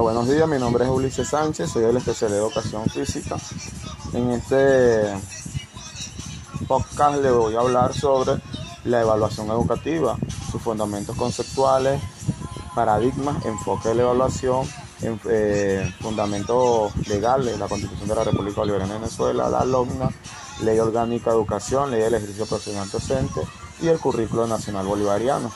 Buenos días, mi nombre es Ulises Sánchez, soy el especialidad de Educación Física. En este podcast le voy a hablar sobre la evaluación educativa, sus fundamentos conceptuales, paradigmas, enfoque de la evaluación, eh, fundamentos legales, la Constitución de la República Bolivariana de Venezuela, la LOMNA, Ley Orgánica de Educación, Ley del Ejercicio Profesional Docente y el Currículo Nacional Bolivariano.